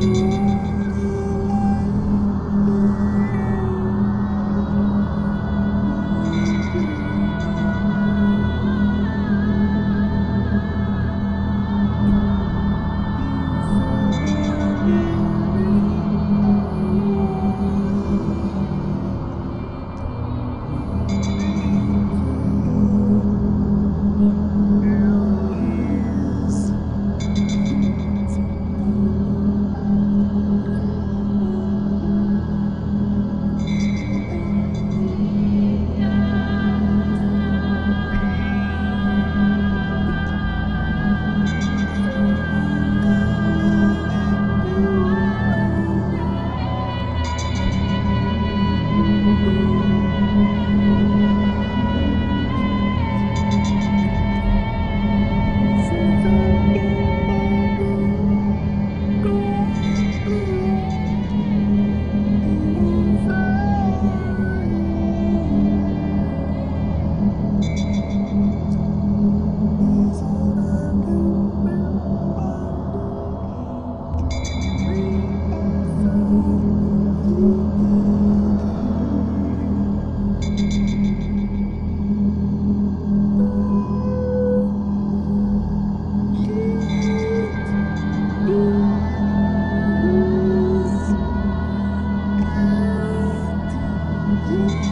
うん。Ooh.